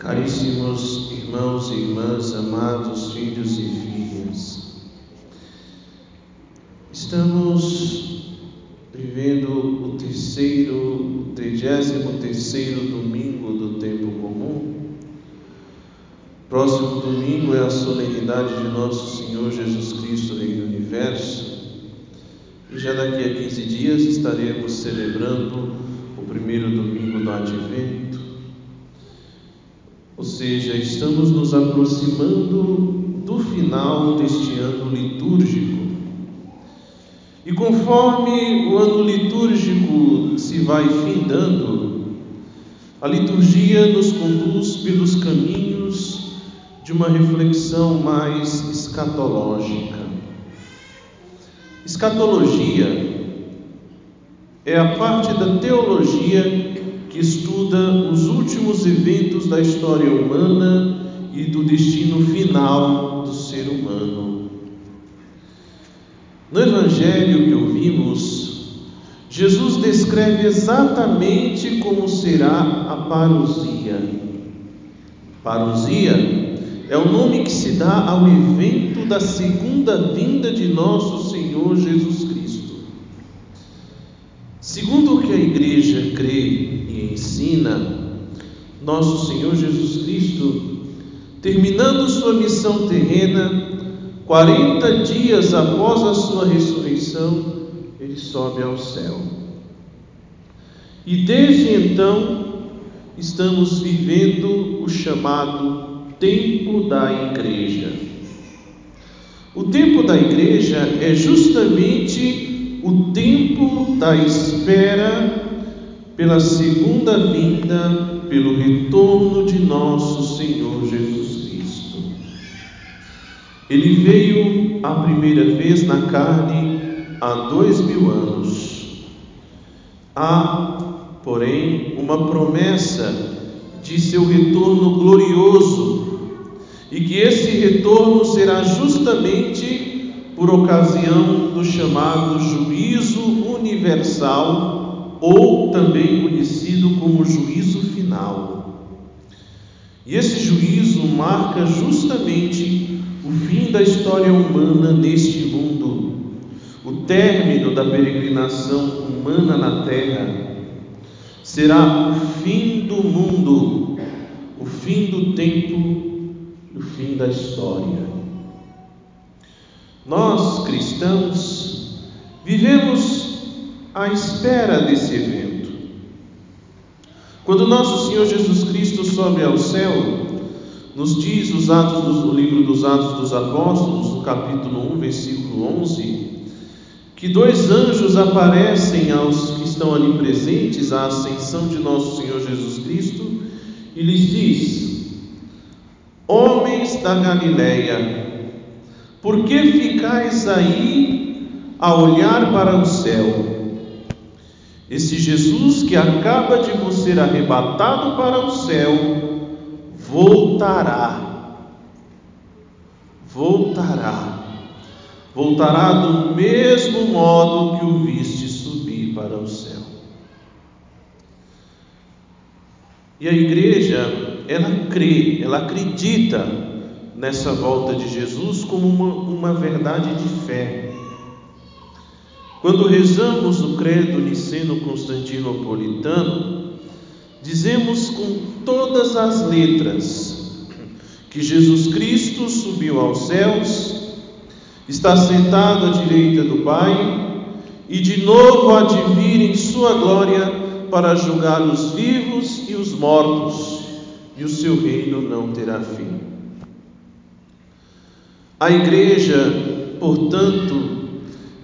Caríssimos irmãos e irmãs, amados filhos e filhas, estamos vivendo o terceiro, o trigésimo terceiro domingo do tempo comum. Próximo domingo é a solenidade de nosso Senhor Jesus Cristo, Rei do Universo. E já daqui a 15 dias estaremos celebrando o primeiro domingo do Advento seja, estamos nos aproximando do final deste ano litúrgico. E conforme o ano litúrgico se vai findando, a liturgia nos conduz pelos caminhos de uma reflexão mais escatológica. Escatologia é a parte da teologia que estuda os últimos eventos da história humana e do destino final do ser humano. No Evangelho que ouvimos, Jesus descreve exatamente como será a parousia. Parousia é o nome que se dá ao evento da segunda vinda de nosso Senhor Jesus Cristo. Segundo o que a igreja crê e ensina, nosso Senhor Jesus Cristo, terminando sua missão terrena, 40 dias após a sua ressurreição, ele sobe ao céu. E desde então, estamos vivendo o chamado tempo da igreja. O tempo da igreja é justamente o tempo da espera pela segunda vinda, pelo retorno de nosso Senhor Jesus Cristo. Ele veio a primeira vez na carne há dois mil anos. Há, porém, uma promessa de seu retorno glorioso e que esse retorno será justamente por ocasião do chamado juízo universal ou também conhecido como juízo final. E esse juízo marca justamente o fim da história humana neste mundo, o término da peregrinação humana na terra. Será o fim do mundo, o fim do tempo, o fim da história. Nós, cristãos, vivemos à espera desse evento. Quando nosso Senhor Jesus Cristo sobe ao céu, nos diz os Atos do, livro dos Atos dos Apóstolos, no capítulo 1, versículo 11, que dois anjos aparecem aos que estão ali presentes à ascensão de nosso Senhor Jesus Cristo e lhes diz: Homens da Galileia, por que ficais aí a olhar para o céu? Esse Jesus que acaba de vos ser arrebatado para o céu, voltará. Voltará. Voltará do mesmo modo que o viste subir para o céu. E a igreja, ela crê, ela acredita nessa volta de Jesus como uma, uma verdade de fé. Quando rezamos o credo niceno-constantinopolitano, dizemos com todas as letras que Jesus Cristo subiu aos céus, está sentado à direita do Pai e de novo há de vir em sua glória para julgar os vivos e os mortos, e o seu reino não terá fim. A igreja, portanto,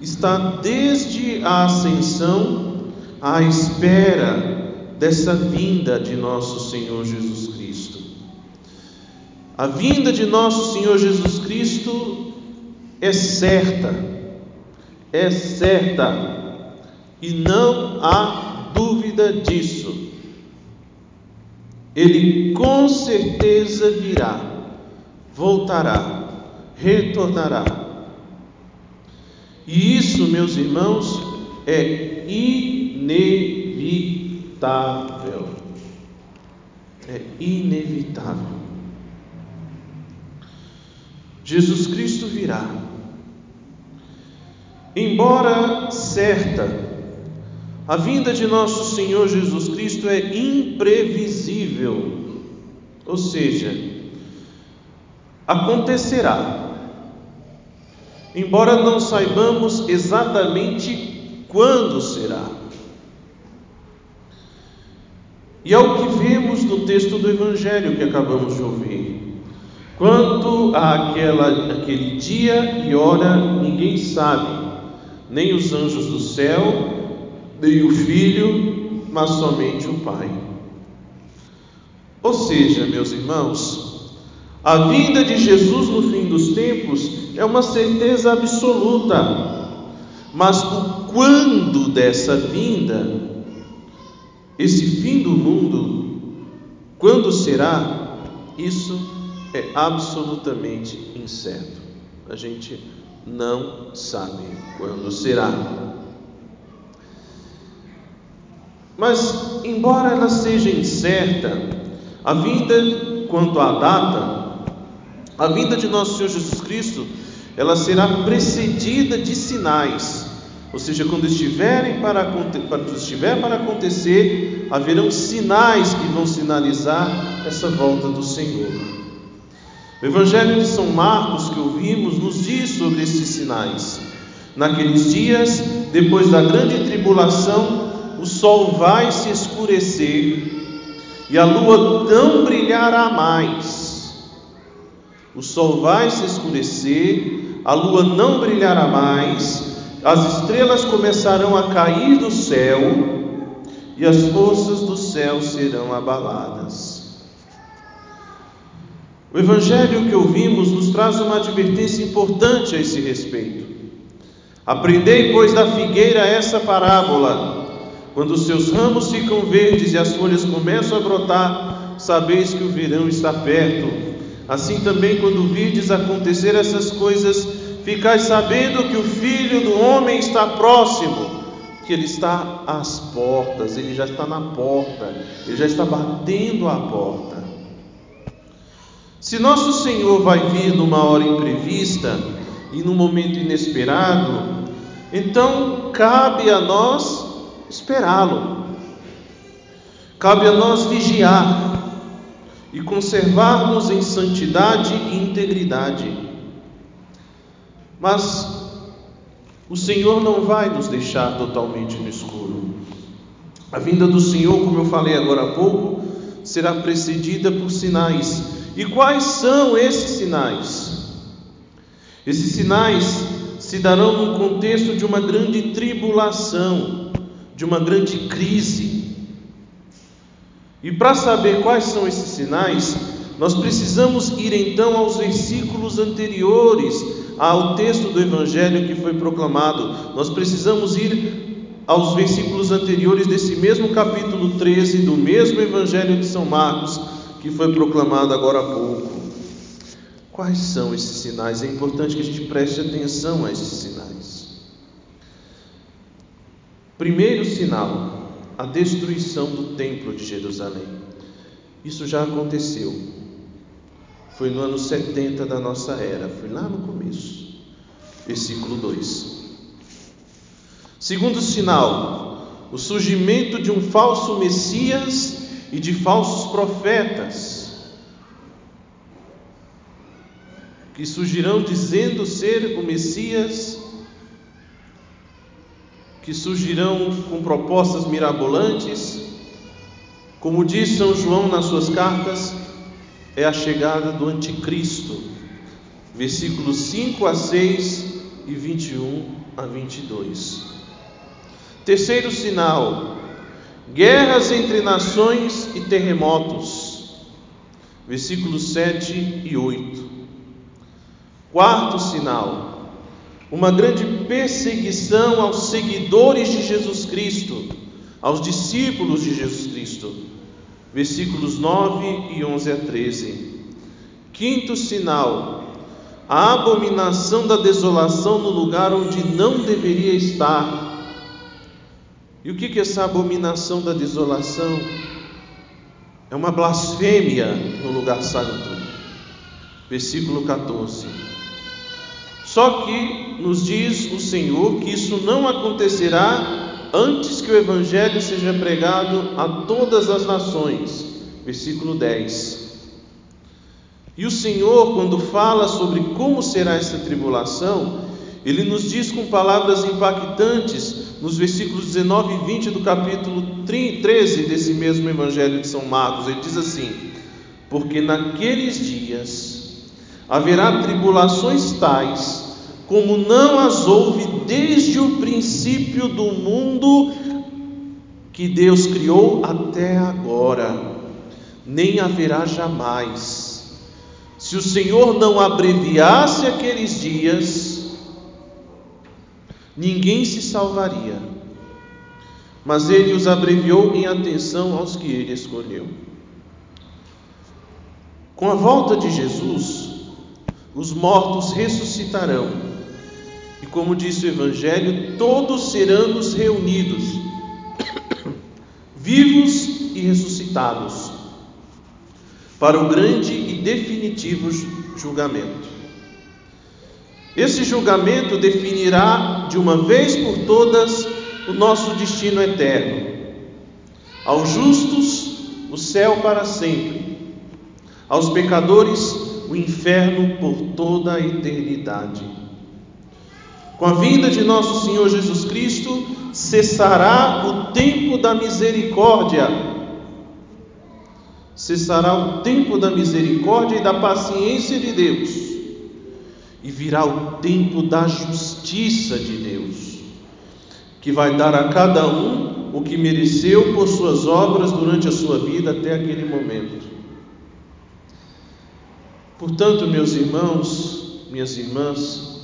está desde a ascensão à espera dessa vinda de nosso Senhor Jesus Cristo. A vinda de nosso Senhor Jesus Cristo é certa, é certa, e não há dúvida disso. Ele com certeza virá, voltará, retornará e isso, meus irmãos, é inevitável. é inevitável. Jesus Cristo virá. Embora certa, a vinda de nosso Senhor Jesus Cristo é imprevisível, ou seja, acontecerá, embora não saibamos exatamente quando será. E é o que vemos no texto do Evangelho que acabamos de ouvir. Quanto àquela, àquele dia e hora, ninguém sabe, nem os anjos do céu, nem o Filho, mas somente o Pai. Ou seja, meus irmãos, a vinda de Jesus no fim dos tempos é uma certeza absoluta, mas o quando dessa vinda, esse fim do mundo, quando será, isso é absolutamente incerto. A gente não sabe quando será. Mas, embora ela seja incerta, a vinda quanto à data, a vinda de nosso Senhor Jesus Cristo, ela será precedida de sinais. Ou seja, quando estiverem para, quando estiver para acontecer, haverão sinais que vão sinalizar essa volta do Senhor. O Evangelho de São Marcos que ouvimos nos diz sobre esses sinais. Naqueles dias, depois da grande tribulação, o sol vai se escurecer e a lua não brilhará mais. O sol vai se escurecer, a lua não brilhará mais, as estrelas começarão a cair do céu e as forças do céu serão abaladas. O evangelho que ouvimos nos traz uma advertência importante a esse respeito. Aprendei, pois, da figueira essa parábola. Quando seus ramos ficam verdes e as folhas começam a brotar, sabeis que o verão está perto. Assim também, quando virdes acontecer essas coisas, ficais sabendo que o filho do homem está próximo, que ele está às portas, ele já está na porta, ele já está batendo à porta. Se nosso Senhor vai vir numa hora imprevista e num momento inesperado, então cabe a nós esperá-lo. Cabe a nós vigiar e conservarmos em santidade e integridade. Mas o Senhor não vai nos deixar totalmente no escuro. A vinda do Senhor, como eu falei agora há pouco, será precedida por sinais. E quais são esses sinais? Esses sinais se darão no contexto de uma grande tribulação de uma grande crise. E para saber quais são esses sinais, nós precisamos ir então aos versículos anteriores ao texto do Evangelho que foi proclamado. Nós precisamos ir aos versículos anteriores desse mesmo capítulo 13 do mesmo Evangelho de São Marcos que foi proclamado agora há pouco. Quais são esses sinais? É importante que a gente preste atenção a esses sinais. Primeiro sinal, a destruição do templo de Jerusalém. Isso já aconteceu. Foi no ano 70 da nossa era, foi lá no começo. Versículo 2. Segundo sinal, o surgimento de um falso Messias e de falsos profetas, que surgirão dizendo ser o Messias que surgirão com propostas mirabolantes. Como diz São João nas suas cartas, é a chegada do Anticristo. Versículos 5 a 6 e 21 a 22. Terceiro sinal: guerras entre nações e terremotos. Versículos 7 e 8. Quarto sinal: uma grande perseguição aos seguidores de Jesus Cristo, aos discípulos de Jesus Cristo. Versículos 9 e 11 a 13. Quinto sinal: a abominação da desolação no lugar onde não deveria estar. E o que é essa abominação da desolação? é uma blasfêmia no lugar santo. Versículo 14. Só que nos diz o Senhor que isso não acontecerá antes que o Evangelho seja pregado a todas as nações. Versículo 10. E o Senhor, quando fala sobre como será essa tribulação, ele nos diz com palavras impactantes nos versículos 19 e 20 do capítulo 13 desse mesmo Evangelho de São Marcos. Ele diz assim: Porque naqueles dias haverá tribulações tais como não as houve desde o princípio do mundo que Deus criou até agora, nem haverá jamais. Se o Senhor não abreviasse aqueles dias, ninguém se salvaria, mas ele os abreviou em atenção aos que ele escolheu. Com a volta de Jesus, os mortos ressuscitarão, e como disse o Evangelho, todos serão reunidos, vivos e ressuscitados, para o grande e definitivo julgamento. Esse julgamento definirá de uma vez por todas o nosso destino eterno. Aos justos, o céu para sempre. Aos pecadores, o inferno por toda a eternidade. Com a vinda de nosso Senhor Jesus Cristo, cessará o tempo da misericórdia. Cessará o tempo da misericórdia e da paciência de Deus e virá o tempo da justiça de Deus, que vai dar a cada um o que mereceu por suas obras durante a sua vida até aquele momento. Portanto, meus irmãos, minhas irmãs,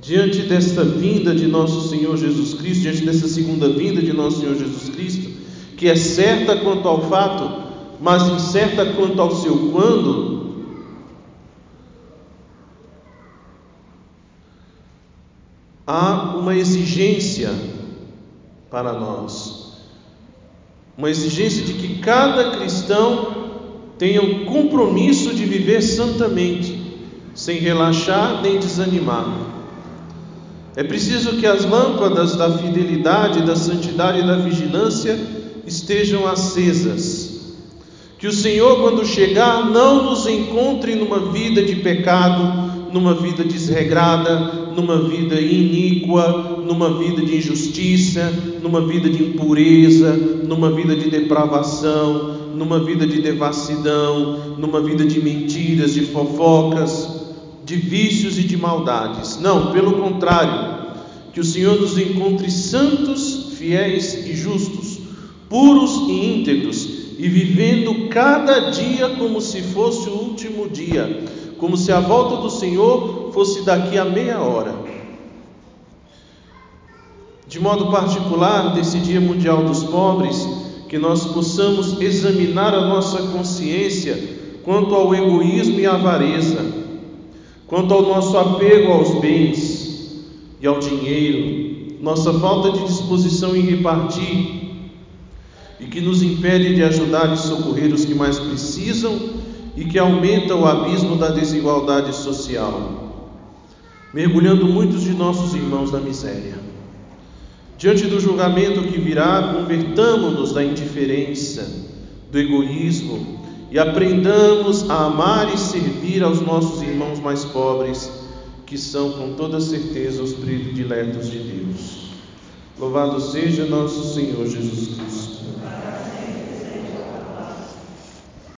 diante desta vinda de nosso Senhor Jesus Cristo, diante dessa segunda vinda de nosso Senhor Jesus Cristo, que é certa quanto ao fato, mas incerta quanto ao seu quando, há uma exigência para nós, uma exigência de que cada cristão tenha o compromisso de viver santamente, sem relaxar nem desanimar. É preciso que as lâmpadas da fidelidade, da santidade e da vigilância estejam acesas. Que o Senhor, quando chegar, não nos encontre numa vida de pecado, numa vida desregrada, numa vida iníqua, numa vida de injustiça, numa vida de impureza, numa vida de depravação, numa vida de devassidão, numa vida de mentiras, de fofocas, de vícios e de maldades. Não, pelo contrário, que o Senhor nos encontre santos, fiéis e justos, puros e íntegros, e vivendo cada dia como se fosse o último dia, como se a volta do Senhor fosse daqui a meia hora. De modo particular, nesse Dia Mundial dos Pobres, que nós possamos examinar a nossa consciência quanto ao egoísmo e avareza, quanto ao nosso apego aos bens e ao dinheiro, nossa falta de disposição em repartir e que nos impede de ajudar e socorrer os que mais precisam e que aumenta o abismo da desigualdade social, mergulhando muitos de nossos irmãos na miséria. Diante do julgamento que virá, convertamos-nos da indiferença, do egoísmo e aprendamos a amar e servir aos nossos irmãos mais pobres, que são com toda certeza os prediletos de Deus. Louvado seja nosso Senhor Jesus Cristo.